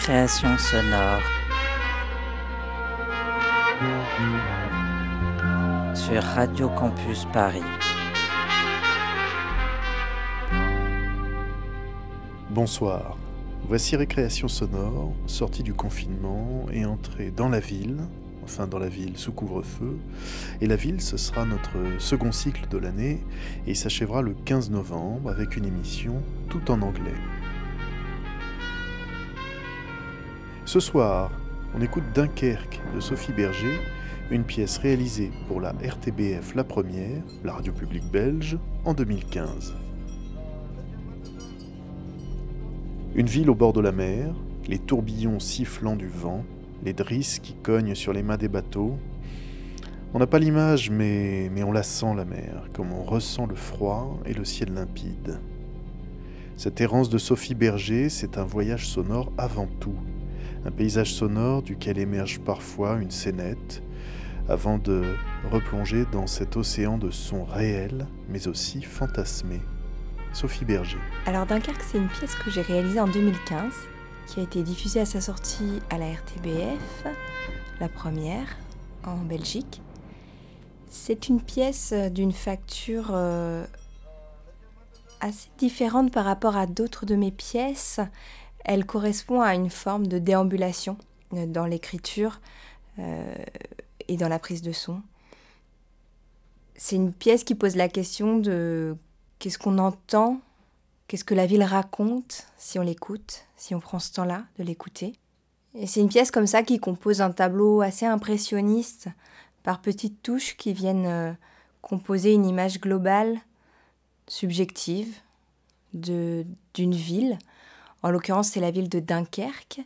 Récréation sonore. Sur Radio Campus Paris. Bonsoir. Voici Récréation sonore, sortie du confinement et entrée dans la ville, enfin dans la ville sous couvre-feu. Et la ville, ce sera notre second cycle de l'année et s'achèvera le 15 novembre avec une émission tout en anglais. Ce soir, on écoute Dunkerque de Sophie Berger, une pièce réalisée pour la RTBF La Première, la radio publique belge, en 2015. Une ville au bord de la mer, les tourbillons sifflant du vent, les drisses qui cognent sur les mâts des bateaux. On n'a pas l'image, mais on la sent la mer, comme on ressent le froid et le ciel limpide. Cette errance de Sophie Berger, c'est un voyage sonore avant tout, un paysage sonore duquel émerge parfois une scénette, avant de replonger dans cet océan de sons réels, mais aussi fantasmés. Sophie Berger. Alors Dunkerque, c'est une pièce que j'ai réalisée en 2015, qui a été diffusée à sa sortie à la RTBF, la première, en Belgique. C'est une pièce euh, d'une facture euh, assez différente par rapport à d'autres de mes pièces. Elle correspond à une forme de déambulation euh, dans l'écriture euh, et dans la prise de son. C'est une pièce qui pose la question de qu'est-ce qu'on entend, qu'est-ce que la ville raconte si on l'écoute, si on prend ce temps-là de l'écouter. Et c'est une pièce comme ça qui compose un tableau assez impressionniste par petites touches qui viennent euh, composer une image globale, subjective, d'une ville. En l'occurrence, c'est la ville de Dunkerque.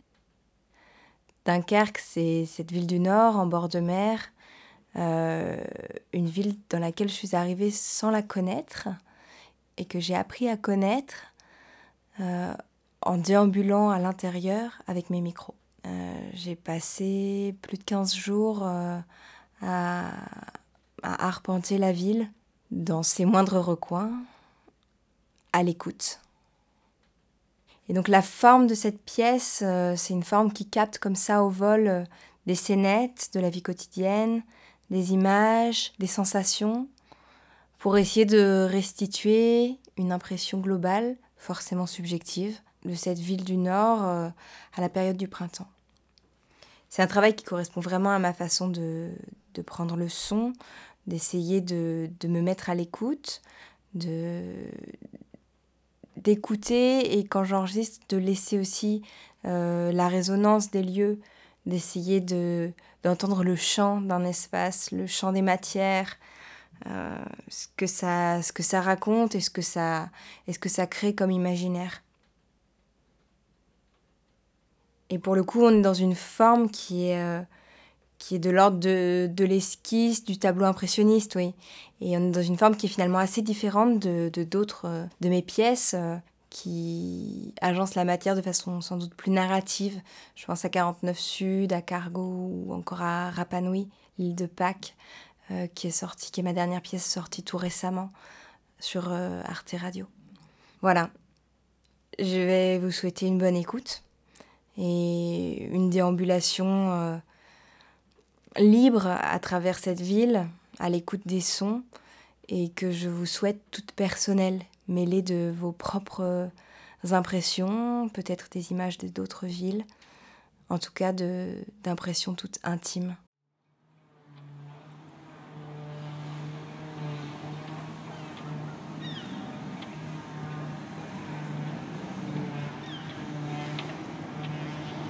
Dunkerque, c'est cette ville du Nord, en bord de mer, euh, une ville dans laquelle je suis arrivée sans la connaître et que j'ai appris à connaître euh, en déambulant à l'intérieur avec mes micros. Euh, j'ai passé plus de 15 jours à arpenter la ville dans ses moindres recoins, à l'écoute. Et donc la forme de cette pièce, euh, c'est une forme qui capte comme ça au vol euh, des scénettes de la vie quotidienne, des images, des sensations, pour essayer de restituer une impression globale, forcément subjective, de cette ville du Nord euh, à la période du printemps. C'est un travail qui correspond vraiment à ma façon de, de prendre le son, d'essayer de, de me mettre à l'écoute, de d'écouter et quand j'enregistre de laisser aussi euh, la résonance des lieux, d'essayer de d'entendre le chant d'un espace, le chant des matières, euh, ce que ça ce que ça raconte et ce que ça et ce que ça crée comme imaginaire. Et pour le coup, on est dans une forme qui est euh, qui est de l'ordre de, de l'esquisse, du tableau impressionniste, oui. Et on est dans une forme qui est finalement assez différente de d'autres euh, de mes pièces euh, qui agencent la matière de façon sans doute plus narrative. Je pense à 49 Sud, à Cargo ou encore à Rapanui, l'île de Pâques, euh, qui est sortie, qui est ma dernière pièce sortie tout récemment sur Arte Radio. Voilà. Je vais vous souhaiter une bonne écoute et une déambulation libre à travers cette ville, à l'écoute des sons, et que je vous souhaite toute personnelle, mêlée de vos propres impressions, peut-être des images de d'autres villes, en tout cas d'impressions toutes intimes.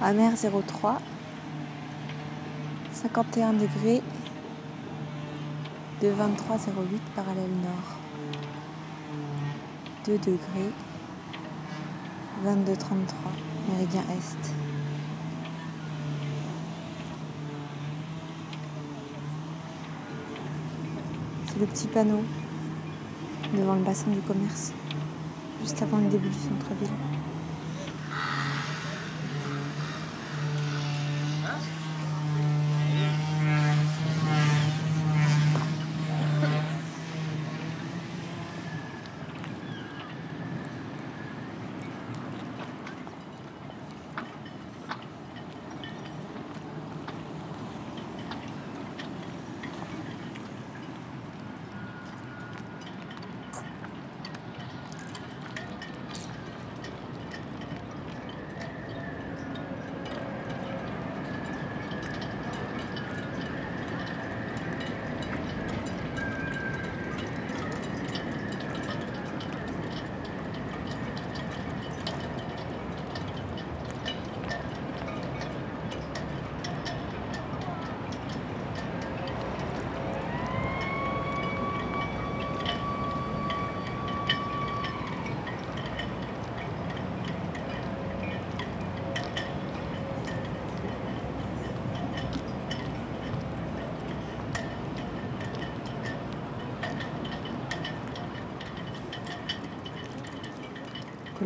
Amer 03, 51 degrés, de 23,08 parallèle nord. 2 degrés, 2233, méridien Est. C'est le petit panneau devant le bassin du commerce, juste avant le début du centre-ville.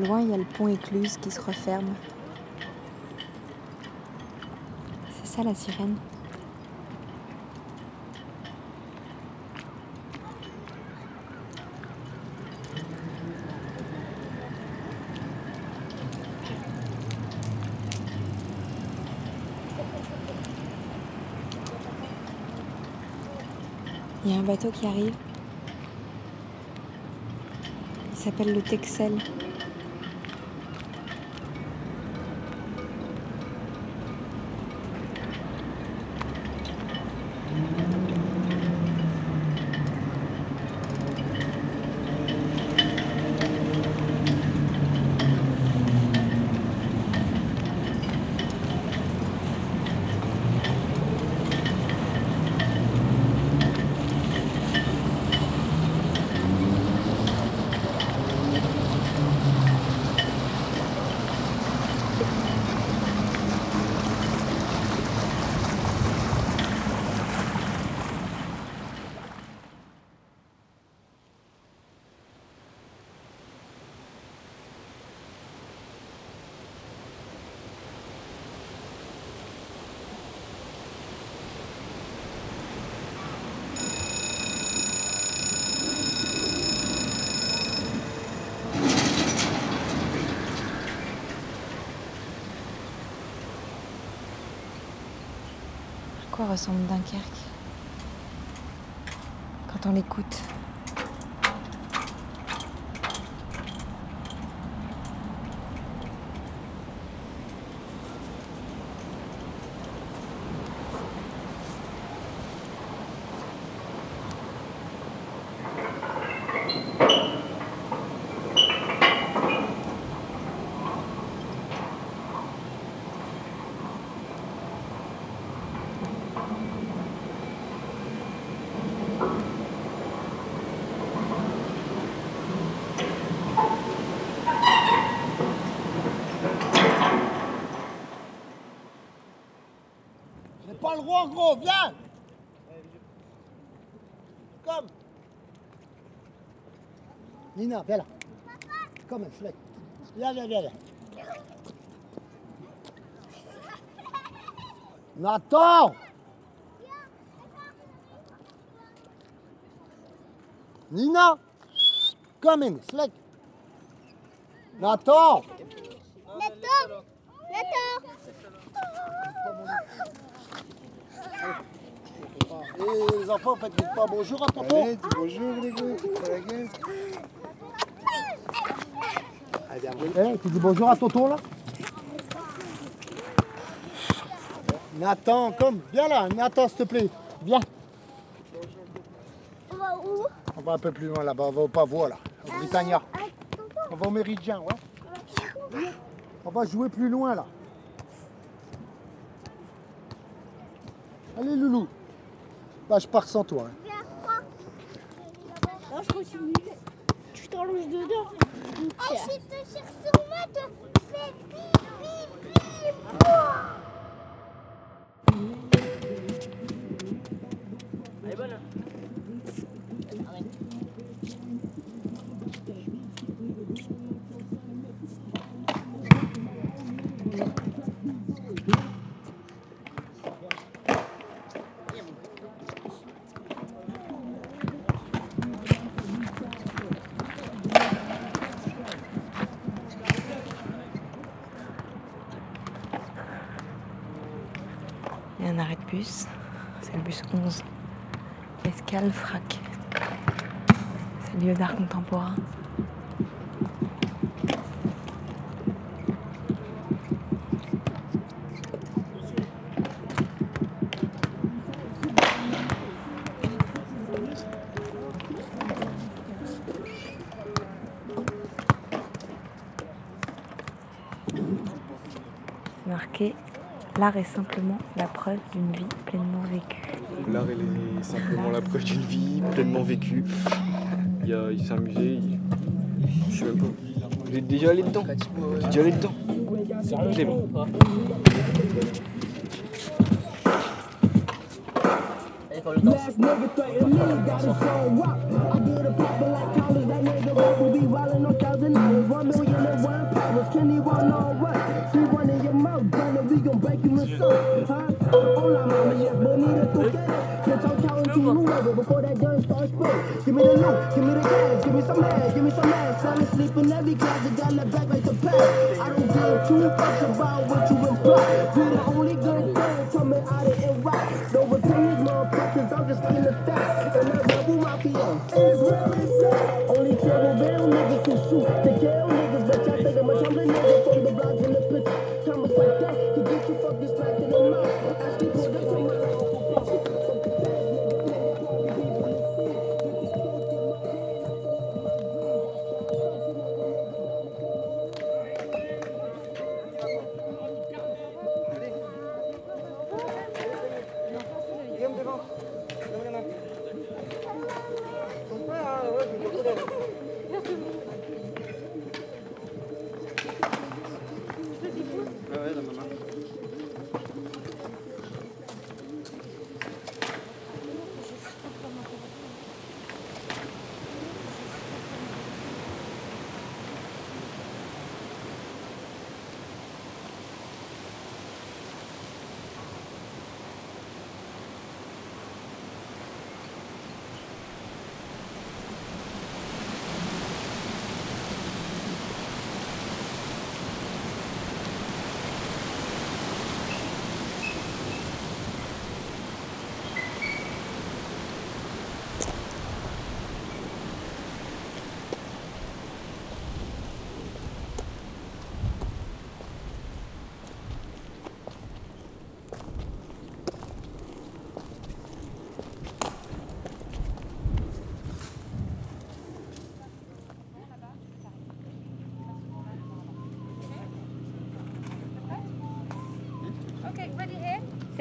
Au écluse qui se referme. C'est ça la sirène. Il y a un bateau qui arrive. Il s'appelle le Texel. Ressemble Dunkerque. Quand on l'écoute Droit, gros, viens Comme Nina, viens là. Comme un flec. Viens, viens, viens, viens. Nathan Nina Come in, Slack. Nathan Et les enfants, faites pas bonjour à tonton. Allez, dis bonjour les gars, gueule Eh, tu dis bonjour à Toto là Nathan, comme, viens là, Nathan s'il te plaît, viens. On va où? On va un peu plus loin là-bas, on va au Pavois là, au Britannia. On va au Méridien, ouais. On va jouer plus loin là. Allez Loulou. Bah, je pars sans toi. Hein. Non, je continue. Tu t'allonges dedans. Et si te cherche sur moi, te fais pipi, pipi, Escale Frac. C'est lieu d'art contemporain. Marqué L'art est simplement la preuve d'une vie pleinement vécue. L'art est simplement la preuve d'une vie pleinement vécue. Il, y a, il s'est amusé. il- Je sais même pas. Vous êtes déjà allé dedans? Vous êtes déjà allé dedans? Clément. Allez, Talks about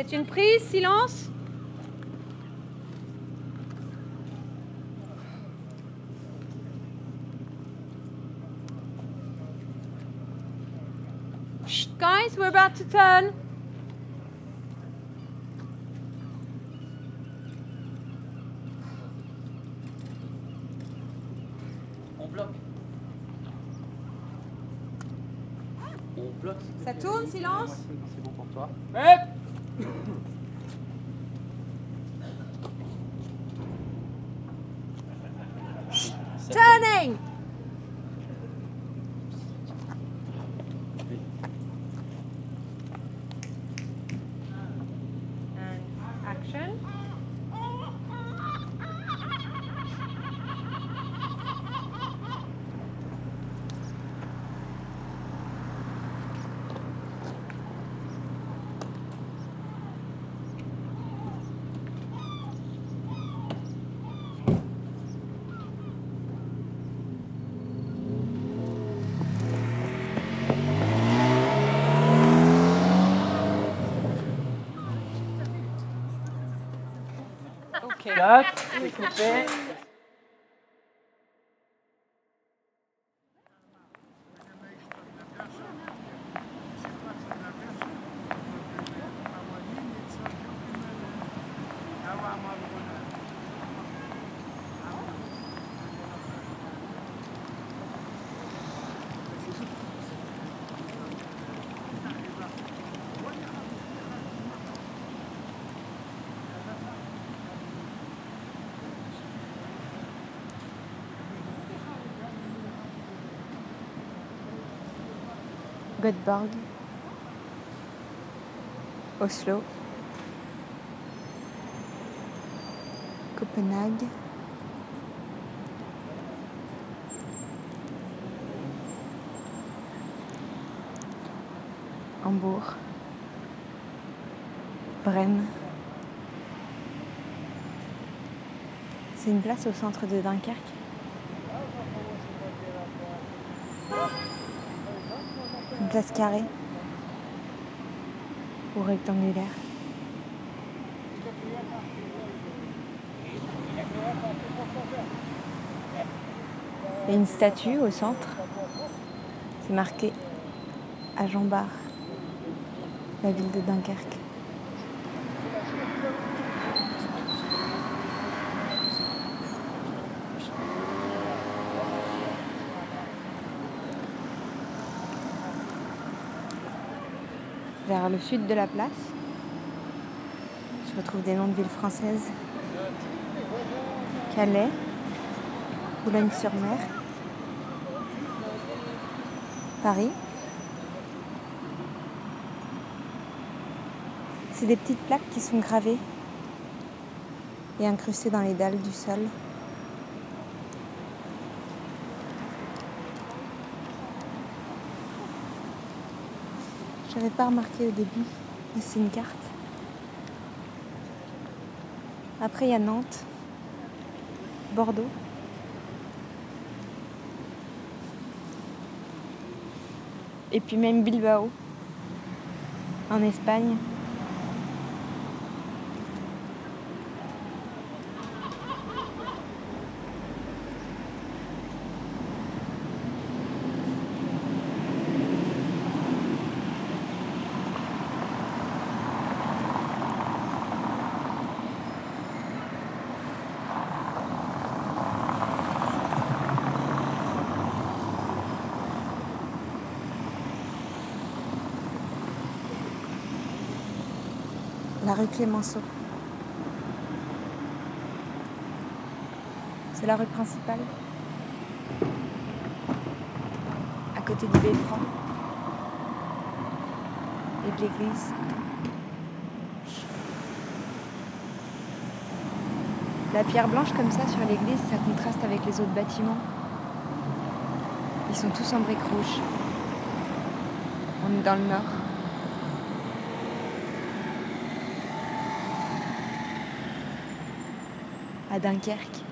C'est une prise, silence. Shh, guys, we're about to turn. On bloque. On bloque. Ça tourne, silence. C'est bon pour toi. C'est coupé. Göteborg, Oslo, Copenhague, Hambourg, Brenne. C'est une place au centre de Dunkerque. Place carrée ou rectangulaire. Il y a une statue au centre. C'est marqué à Jean Bart, la ville de Dunkerque. Le sud de la place, je retrouve des noms de villes françaises. Calais, Boulogne-sur-Mer, Paris. C'est des petites plaques qui sont gravées et incrustées dans les dalles du sol. J'avais pas remarqué au début, mais c'est une carte. Après, il y a Nantes, Bordeaux. Et puis même Bilbao, en Espagne. Rue Clémenceau. C'est la rue principale. À côté du beffroi et de l'église. La pierre blanche comme ça sur l'église, ça contraste avec les autres bâtiments. Ils sont tous en briques rouges. On est dans le nord. Dunkerque.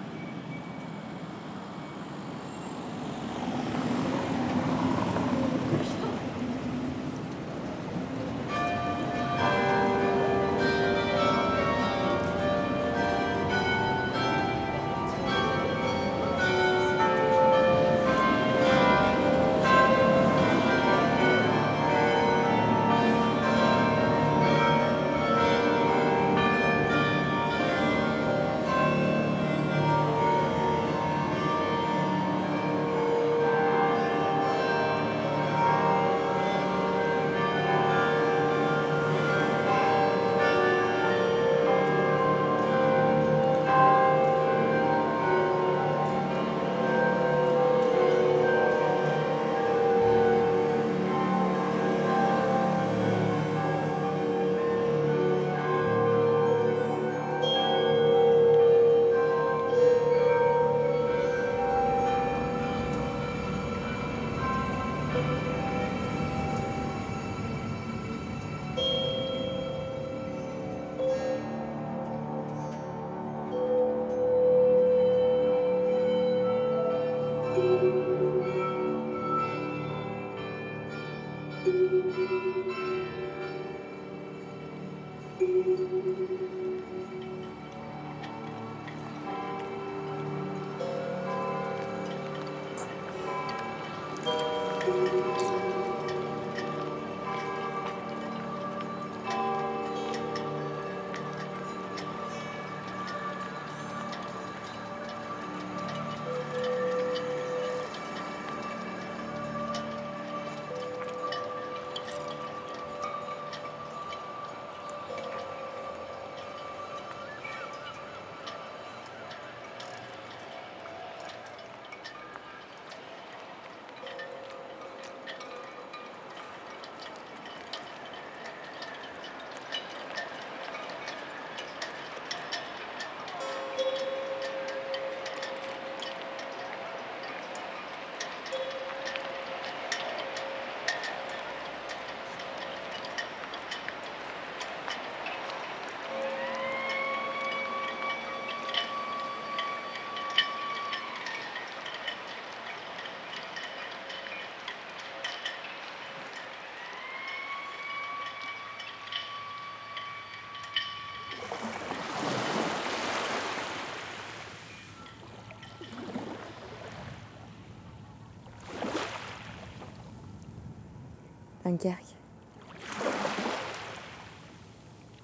Dunkerque.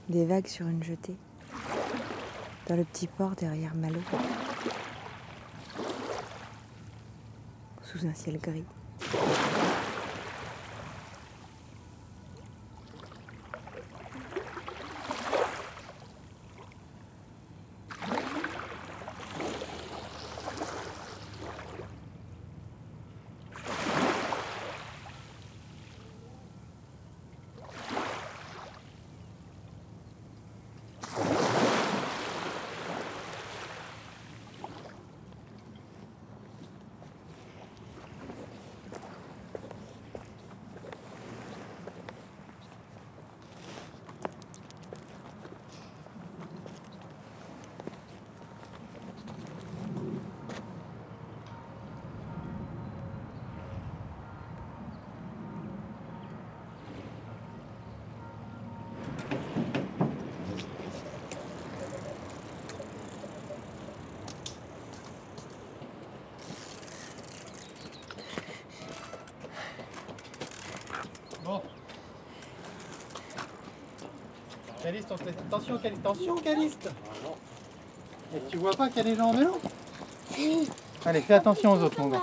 Des vagues sur une jetée. Dans le petit port derrière Malo. Sous un ciel gris. Caliste, on te laisse- Attention, Caliste. Attention, Caliste. Et tu vois pas qu'il y a des gens en vélo Allez, fais attention aux autres, mon gars.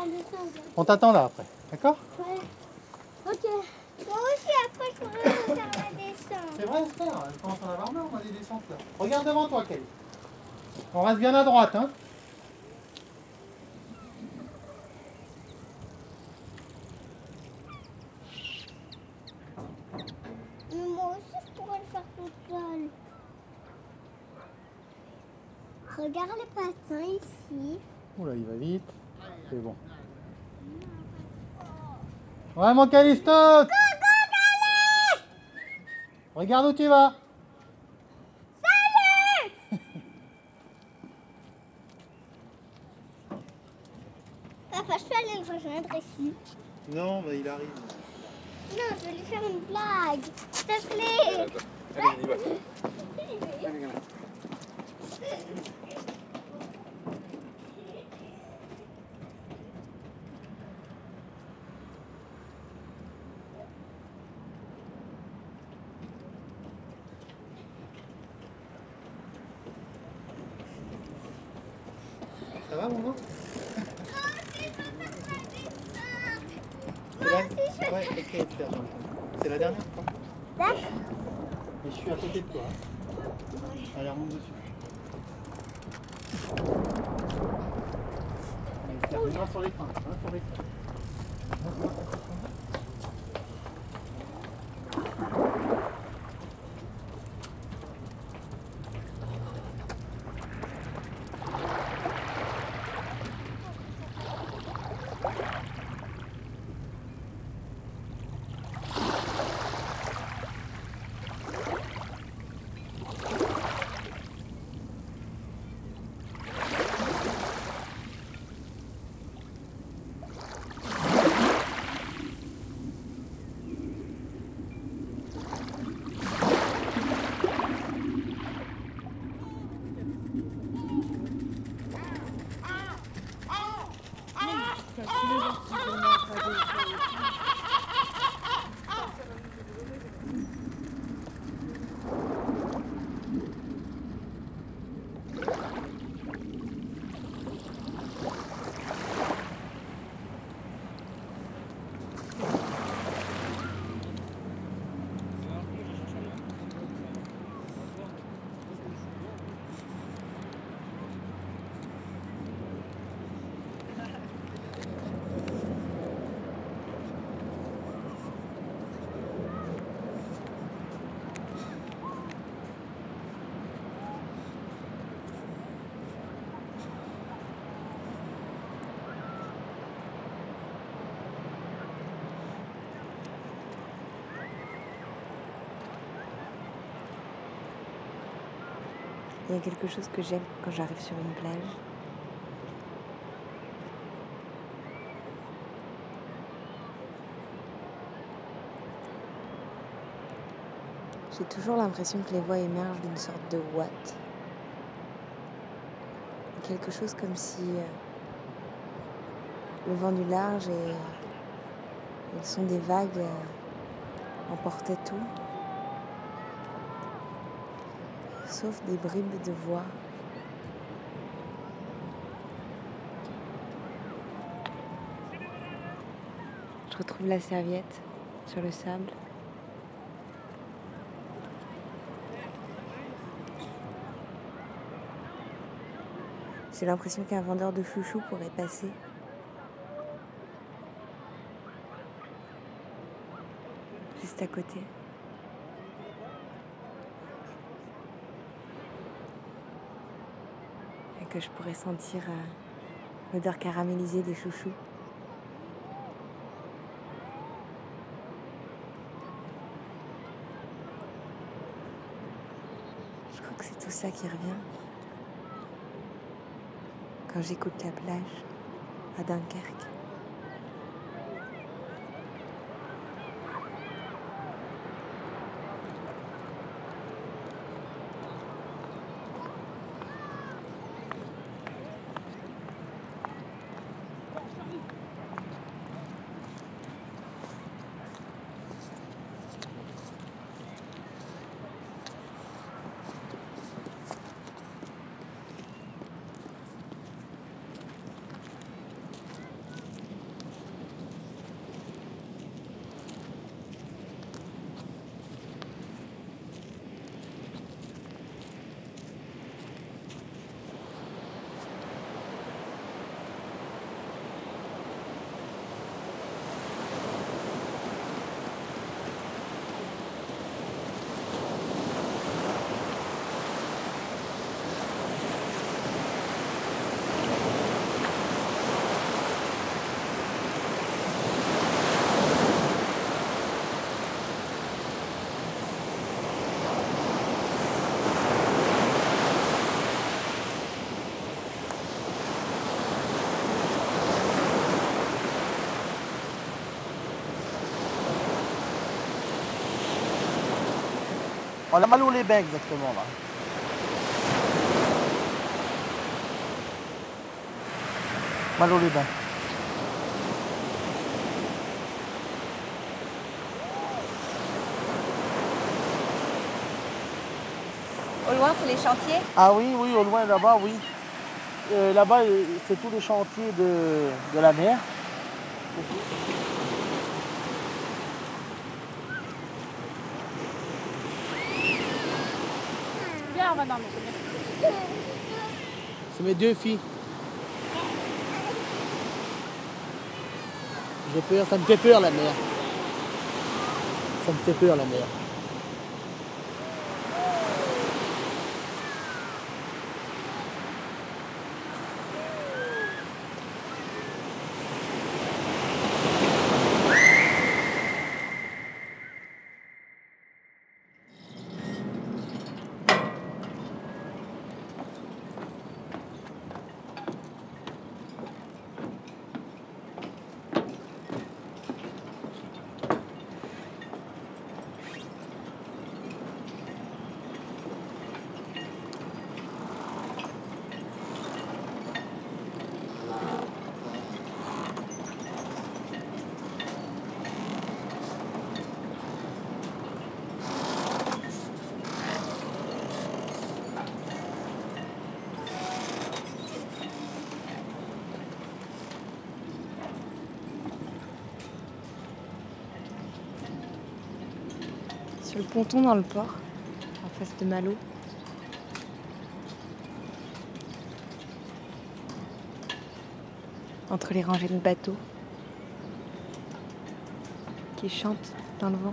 On t'attend là après. D'accord Ok. Moi aussi, après, je pourrais faire la descente. C'est vrai, frère. Je commence à en avoir marre, moi, des descentes là? Regarde devant toi, Caliste. On reste bien à droite, hein Mais moi aussi, je pourrais le faire toute seule. Regarde les patins ici. Oula, il va vite. C'est bon. Ouais, mon Calisto Regarde où tu vas Papa, je peux aller le rejoindre ici. Non, bah il arrive. Non, je vais lui faire une blague. S'il te plaît. Allez, on y va. Super, j'entends. C'est la dernière fois. Et je suis à côté de toi. Allez, remonte dessus. Hein, les freins. Il y a quelque chose que j'aime quand j'arrive sur une plage. J'ai toujours l'impression que les voix émergent d'une sorte de ouate. Quelque chose comme si euh, le vent du large et, le son des vagues euh, emportait tout, sauf des bribes de voix. Je retrouve la serviette sur le sable. J'ai l'impression qu'un vendeur de chouchou pourrait passer. Juste à côté. Que je pourrais sentir euh, l'odeur caramélisée des chouchous. Je crois que c'est tout ça qui revient quand j'écoute la plage à Dunkerque. On a mal où les bains exactement là. Malo les bains. Au loin, c'est les chantiers? Ah oui, oui, au loin là-bas, oui. Euh, là-bas, euh, c'est tous les chantiers de, de la mer. C'est mes deux filles. J'ai peur, ça me fait peur la mer. Ça me fait peur la mer. Ponton dans le port, en face de Malo. Entre les rangées de bateaux qui chantent dans le vent.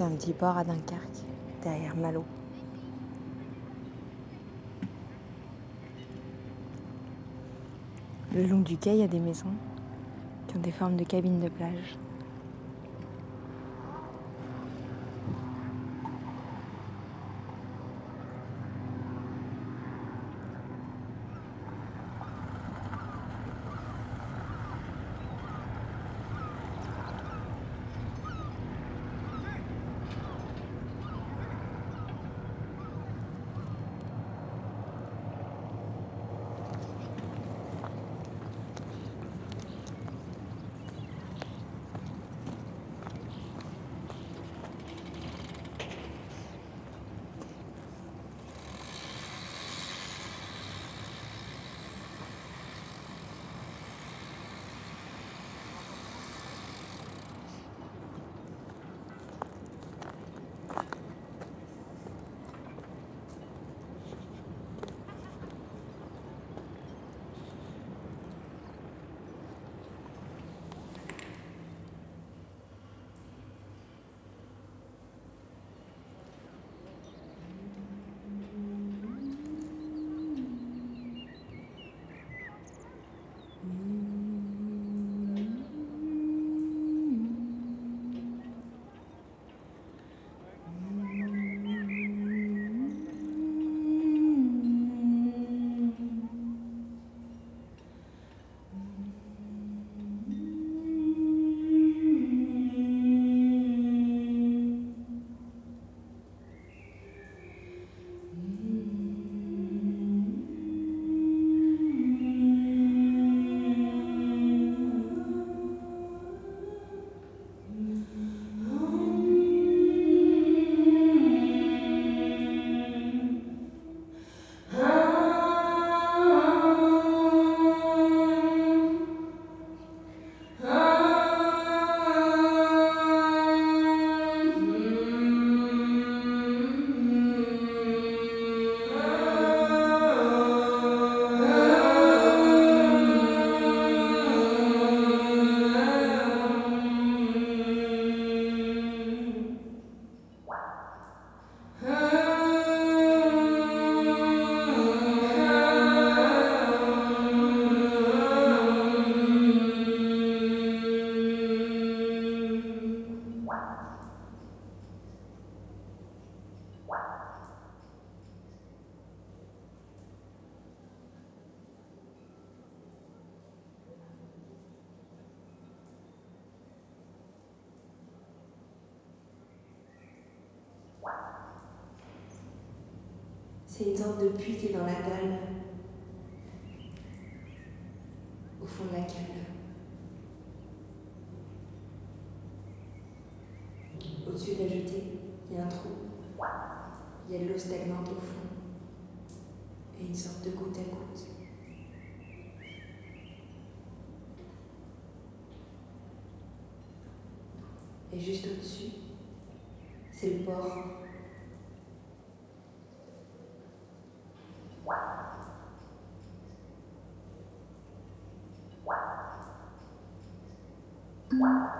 C'est un petit port à Dunkerque, derrière Malo. Le long du quai, il y a des maisons qui ont des formes de cabines de plage. C'est une sorte de puits qui est dans la dalle, au fond de la cale. Au-dessus de la jetée, il y a un trou. Il y a de l'eau stagnante au fond. Et une sorte de goutte à goutte. Et juste au-dessus, c'est le port.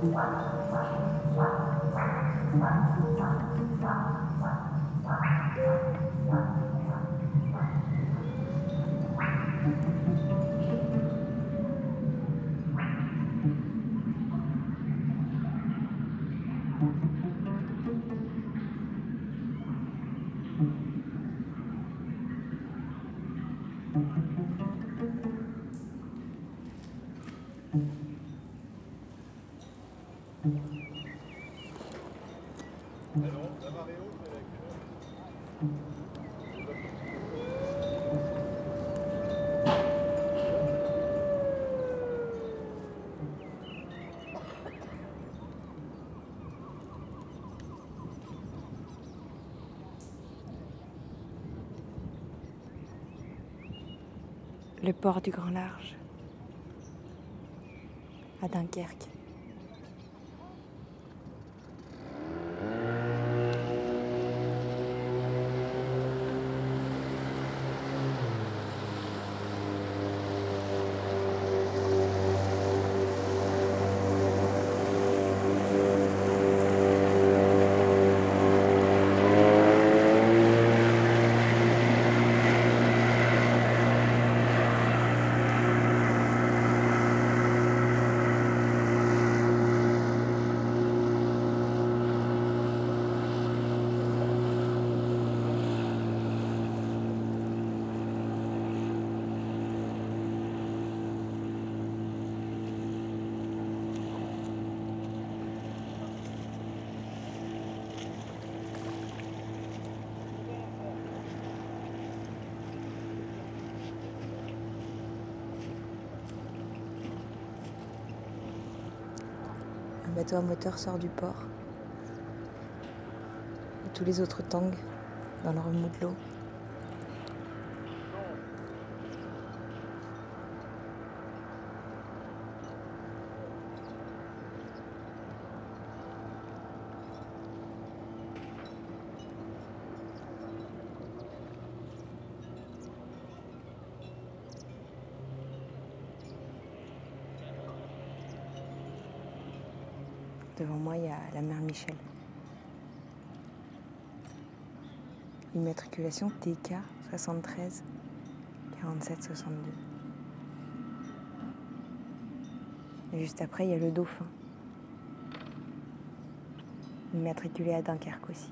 Wow. Port du Grand Large, à Dunkerque. Bateau à moteur sort du port. Et tous les autres tanguent dans le remous de l'eau. Devant moi, il y a mer Michel. Immatriculation TK 73 47 62. Et juste après, il y a le Dauphin. Immatriculé à Dunkerque aussi.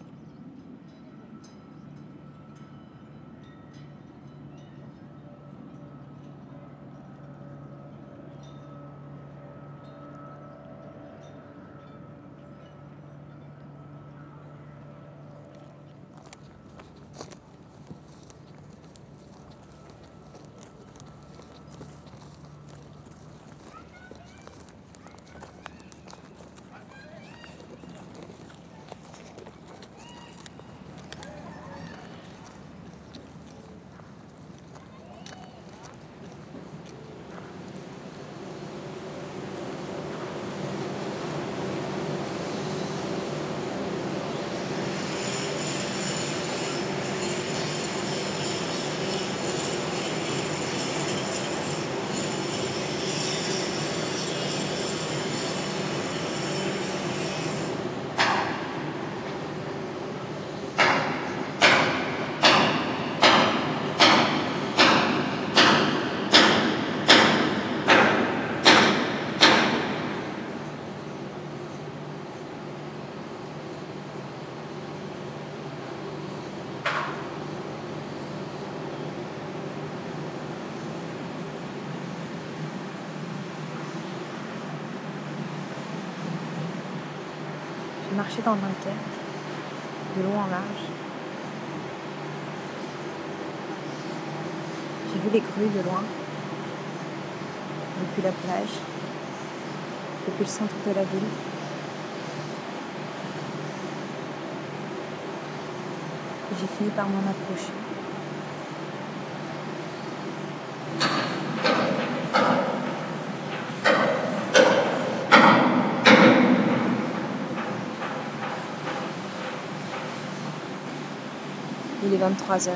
Marché dans Dunkerque, de long en large. J'ai vu les grues de loin, depuis la plage, depuis le centre de la ville. J'ai fini par m'en approcher. Il est 23 heures.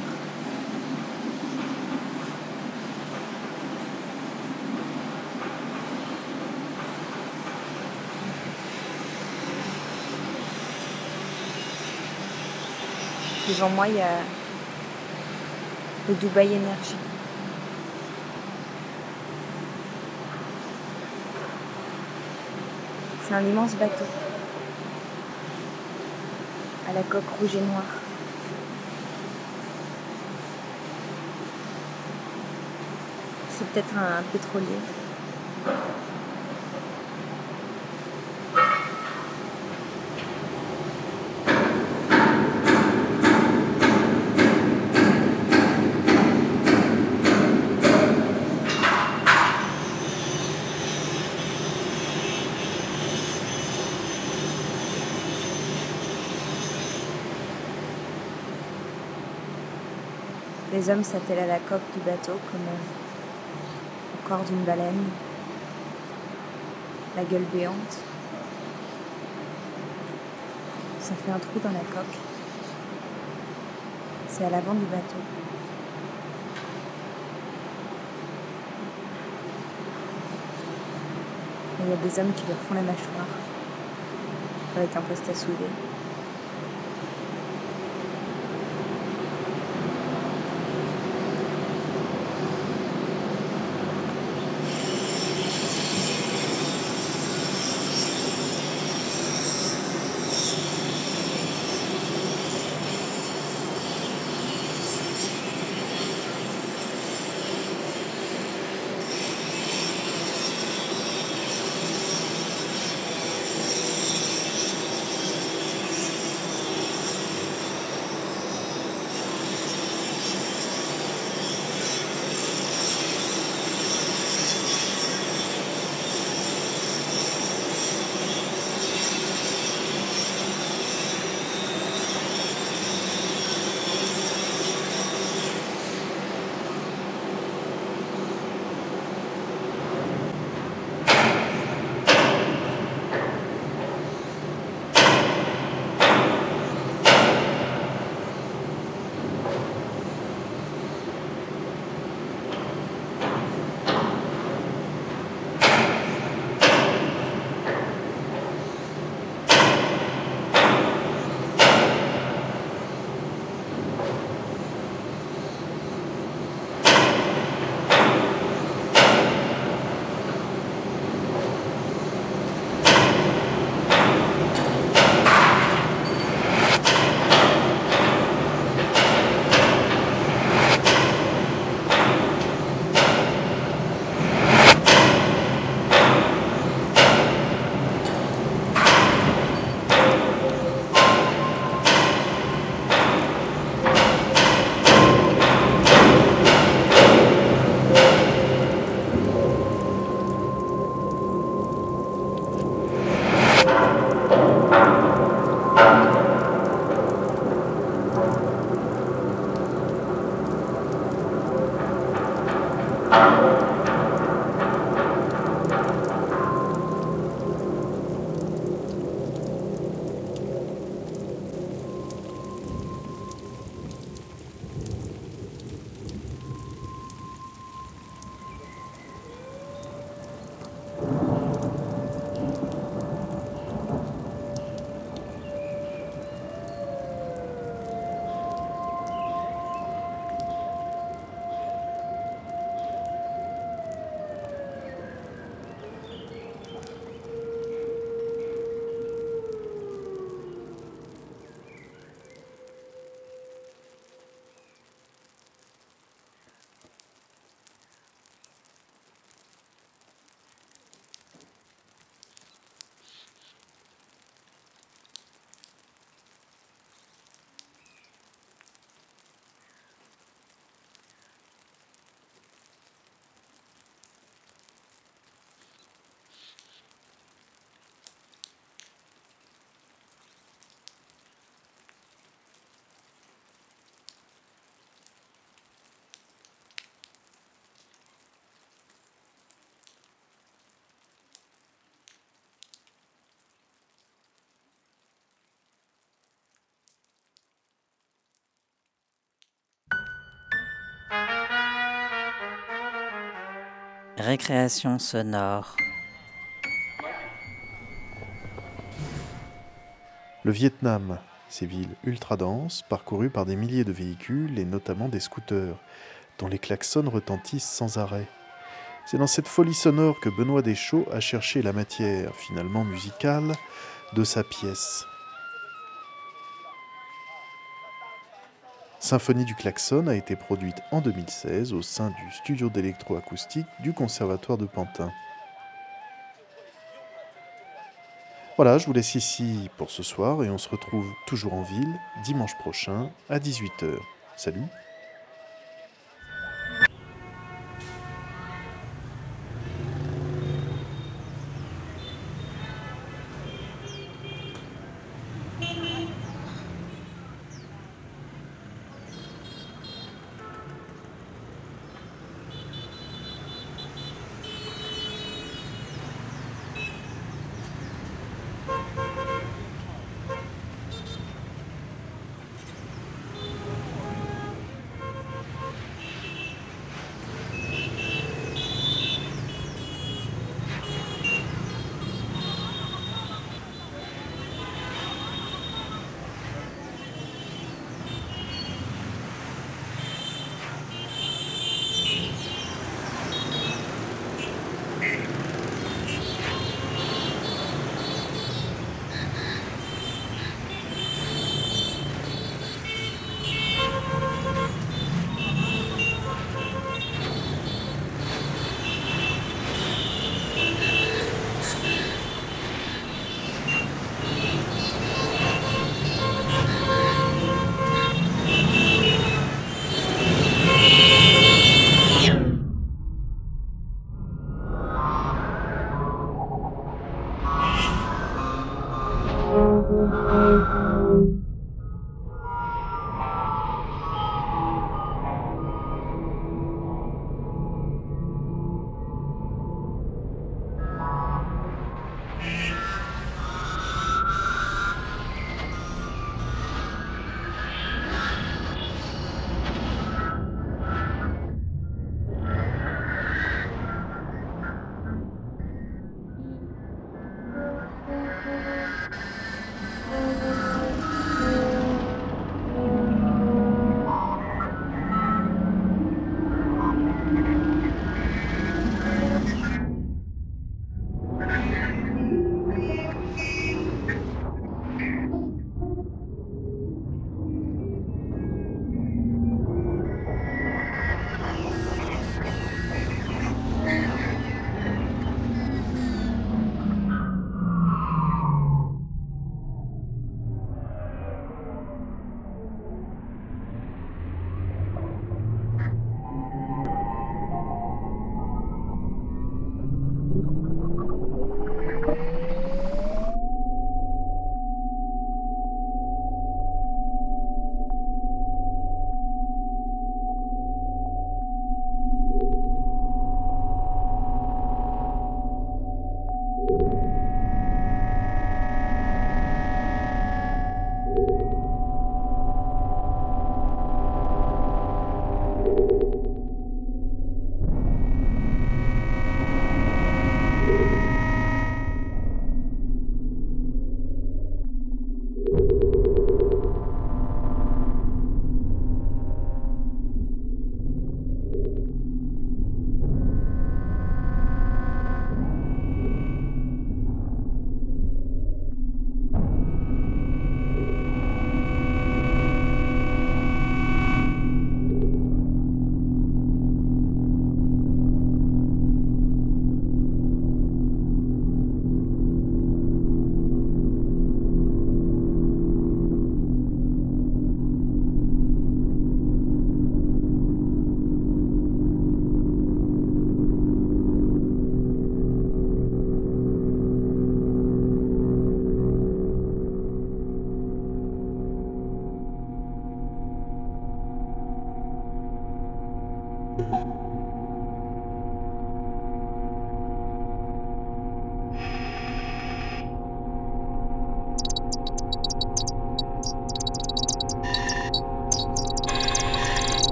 Devant moi, il y a le Dubai Energy. C'est un immense bateau à la coque rouge et noire. C'est peut-être un pétrolier. Les hommes s'attellent à la coque du bateau comme d'une baleine, la gueule béante. Ça fait un trou dans la coque. C'est à l'avant du bateau. Il y a des hommes qui leur font la mâchoire avec un poste à souder. Récréation sonore. Le Vietnam, Ces villes ultra denses, parcourues par des milliers de véhicules et notamment des scooters, dont les klaxons retentissent sans arrêt. C'est dans cette folie sonore que Benoît Deschaux a cherché la matière, finalement musicale, de sa pièce. Symphonie du klaxon a été produite en 2016 au sein du studio d'électroacoustique du Conservatoire de Pantin. Voilà, je vous laisse ici pour ce soir et on se retrouve toujours en ville dimanche prochain à 18h. Salut